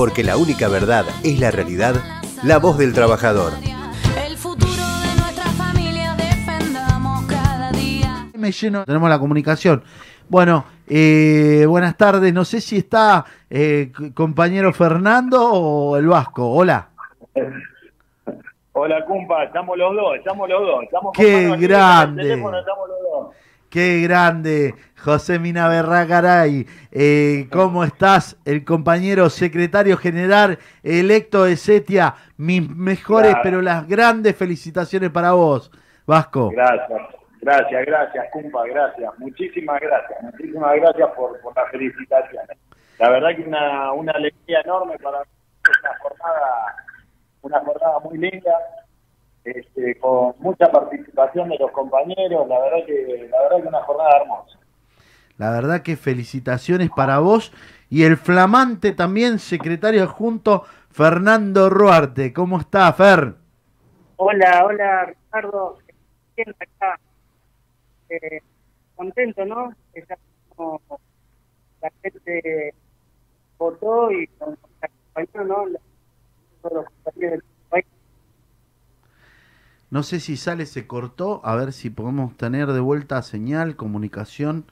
porque la única verdad es la realidad, la voz del trabajador. El futuro de nuestra familia defendamos cada día. me lleno, tenemos la comunicación. Bueno, eh, buenas tardes, no sé si está eh, compañero Fernando o el Vasco. Hola. Hola, cumpa, estamos los dos, estamos los dos. Estamos ¡Qué grande! en el teléfono, estamos los dos. Qué grande, José Mina Berragaray. Eh, ¿Cómo estás? El compañero secretario general electo de Setia. Mis mejores, Claro. pero las grandes felicitaciones para vos, Vasco. Gracias, gracias, gracias, cumpa, gracias. Muchísimas gracias, muchísimas gracias por, por las felicitaciones. La verdad que una, una alegría enorme para nosotros, una jornada, una jornada muy linda, este, con mucha participación de los compañeros, la verdad que, la verdad que una jornada hermosa. La verdad que felicitaciones para vos y el flamante también secretario adjunto Fernando Ruarte. ¿Cómo está, Fer? Hola, hola Ricardo. Bien acá. Eh, contento, ¿no? Que ya como la gente votó y acompañó, ¿no? Todos los compañeros. No sé si sale, se cortó. A ver si podemos tener de vuelta señal, comunicación.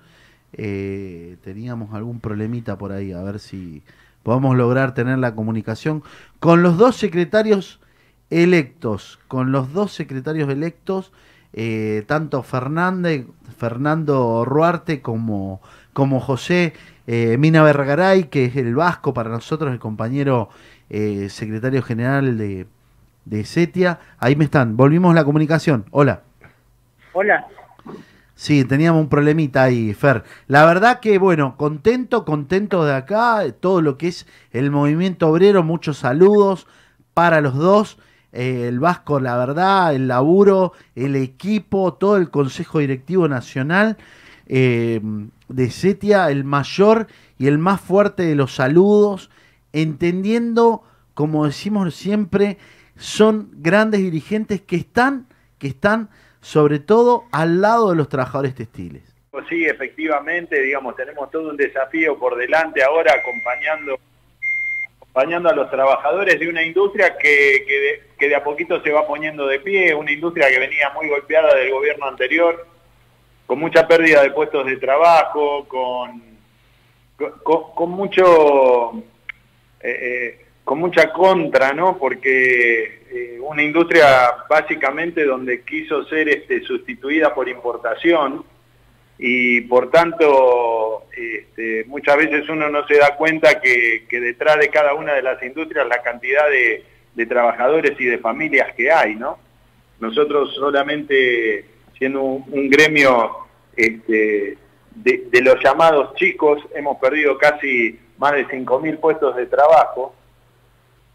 Eh, teníamos algún problemita por ahí. A ver si podemos lograr tener la comunicación con los dos secretarios electos. Con los dos secretarios electos, eh, tanto Fernando Ruarte como, como José eh, Mina Vergaray, que es el vasco para nosotros, el compañero secretario general de, de Setia. Ahí me están, volvimos la comunicación. Hola. Hola. Sí, teníamos un problemita ahí, Fer. La verdad que, bueno, contento, contento de acá, todo lo que es el movimiento obrero, muchos saludos para los dos. Eh, el Vasco, la verdad, el laburo, el equipo, todo el Consejo Directivo Nacional eh, de Setia, el mayor y el más fuerte de los saludos, entendiendo, como decimos siempre, son grandes dirigentes que están, que están sobre todo al lado de los trabajadores textiles. Pues Sí, efectivamente, digamos, tenemos todo un desafío por delante ahora acompañando acompañando a los trabajadores de una industria que, que, de, a poquito se va poniendo de pie, una industria que venía muy golpeada del gobierno anterior, con mucha pérdida de puestos de trabajo, con, con, con mucho eh, eh, con mucha contra, ¿no? Porque eh, una industria básicamente donde quiso ser este, sustituida por importación y por tanto este, muchas veces uno no se da cuenta que, detrás de cada una de las industrias la cantidad de, trabajadores y de familias que hay, ¿no? Nosotros solamente siendo un, un gremio este, de, de los llamados chicos hemos perdido casi más de 5.000 puestos de trabajo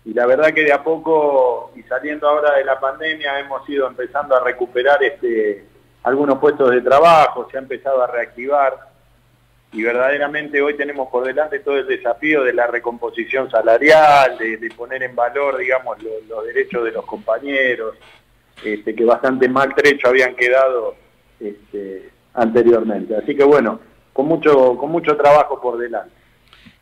y la verdad que de a poco y saliendo ahora de la pandemia hemos ido empezando a recuperar este algunos puestos de trabajo, se ha empezado a reactivar y verdaderamente hoy tenemos por delante todo el desafío de la recomposición salarial, de, poner en valor, digamos, lo, los derechos de los compañeros, este, que bastante maltrecho habían quedado este, anteriormente. Así que bueno, con mucho, con mucho trabajo por delante.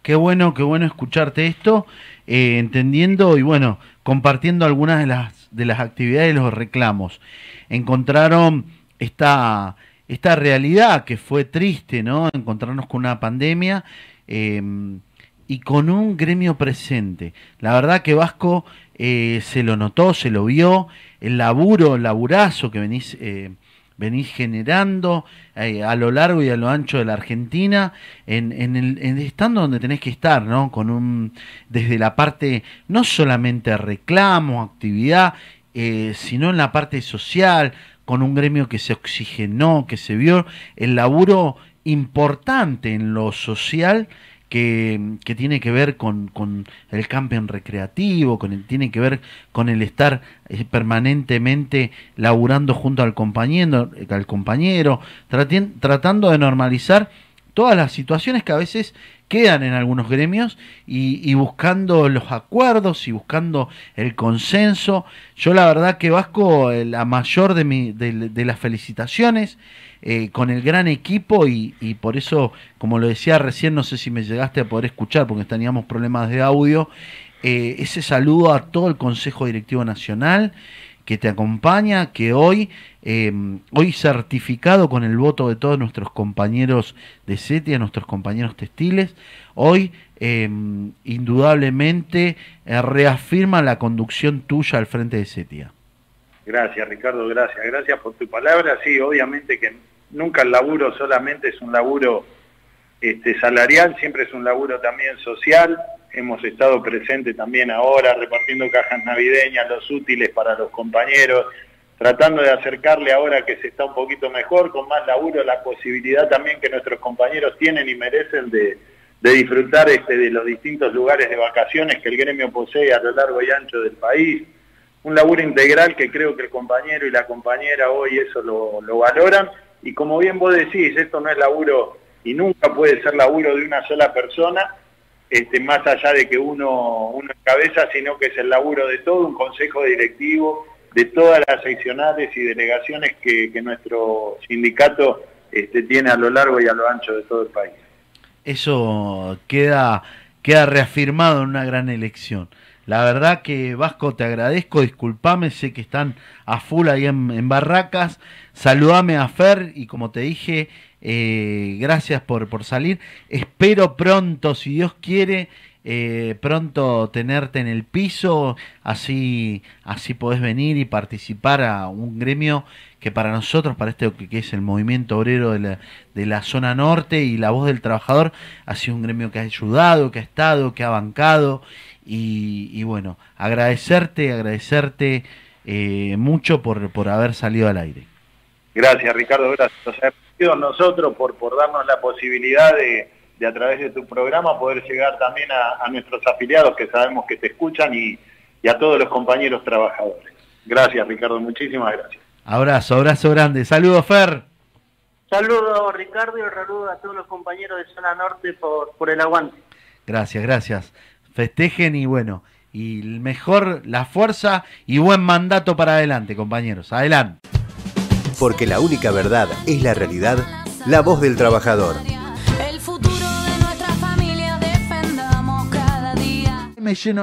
Qué bueno, qué bueno escucharte esto, eh, entendiendo y bueno, compartiendo algunas de las, de las actividades y los reclamos. Encontraron esta, esta realidad que fue triste, ¿no? Encontrarnos con una pandemia eh, y con un gremio presente. La verdad que Vasco eh, se lo notó, se lo vio, el laburo, el laburazo que venís, eh, venís generando eh, a lo largo y a lo ancho de la Argentina, en, en el, estando donde tenés que estar, ¿no? Con un, desde la parte, no solamente reclamo, actividad, eh, sino en la parte social, con un gremio que se oxigenó, que se vio el laburo importante en lo social que, que tiene que ver con, con, el camping recreativo, con el, tiene que ver con el estar eh, permanentemente laburando junto al compañero, al compañero tratando de normalizar todas las situaciones que a veces quedan en algunos gremios y, buscando los acuerdos y buscando el consenso. Yo la verdad que Vasco, eh, la mayor de, mi, de, de las felicitaciones eh, con el gran equipo y, y por eso, como lo decía recién, no sé si me llegaste a poder escuchar porque teníamos problemas de audio, eh, ese saludo a todo el Consejo Directivo Nacional que te acompaña, que hoy, eh, hoy certificado con el voto de todos nuestros compañeros de CETIA, nuestros compañeros textiles, hoy eh, indudablemente eh, reafirma la conducción tuya al frente de CETIA. Gracias, Ricardo, gracias. Gracias por tu palabra. Sí, obviamente que nunca el laburo solamente es un laburo este, salarial, siempre es un laburo también social. Hemos estado presentes también ahora repartiendo cajas navideñas, los útiles para los compañeros, tratando de acercarle ahora que se está un poquito mejor, con más laburo, la posibilidad también que nuestros compañeros tienen y merecen de, disfrutar este, de los distintos lugares de vacaciones que el gremio posee a lo largo y ancho del país. Un laburo integral que creo que el compañero y la compañera hoy eso lo valoran. Y como bien vos decís, esto no es laburo y nunca puede ser laburo de una sola persona, este, más allá de que uno, uno encabeza, sino que es el laburo de todo un consejo directivo, de todas las seccionales y delegaciones que, nuestro sindicato este, tiene a lo largo y a lo ancho de todo el país. Eso queda, queda reafirmado en una gran elección. La verdad que Vasco te agradezco, disculpame, sé que están a full ahí en, en Barracas. Saludame a Fer y como te dije, eh, gracias por, por salir. Espero pronto, si Dios quiere, eh, pronto tenerte en el piso, así, así podés venir y participar a un gremio que para nosotros, para este que, es el movimiento obrero de la, de la zona norte y la voz del trabajador, ha sido un gremio que ha ayudado, que ha estado, que ha bancado y, y bueno, agradecerte, agradecerte eh, mucho por, por haber salido al aire. Gracias, Ricardo, gracias. Agradecidos nosotros por, por darnos la posibilidad de, de, a través de tu programa, poder llegar también a, a nuestros afiliados que sabemos que te escuchan y, y, a todos los compañeros trabajadores. Gracias, Ricardo, muchísimas gracias. Abrazo, abrazo grande. Saludos, Fer. Saludos, Ricardo, y saludo a todos los compañeros de Zona Norte por, por el aguante. Gracias, gracias. Festejen y bueno, y mejor la fuerza y buen mandato para adelante, compañeros. Adelante. Porque la única verdad es la realidad, la voz del trabajador. El futuro de nuestra familia defendamos cada día. Me lleno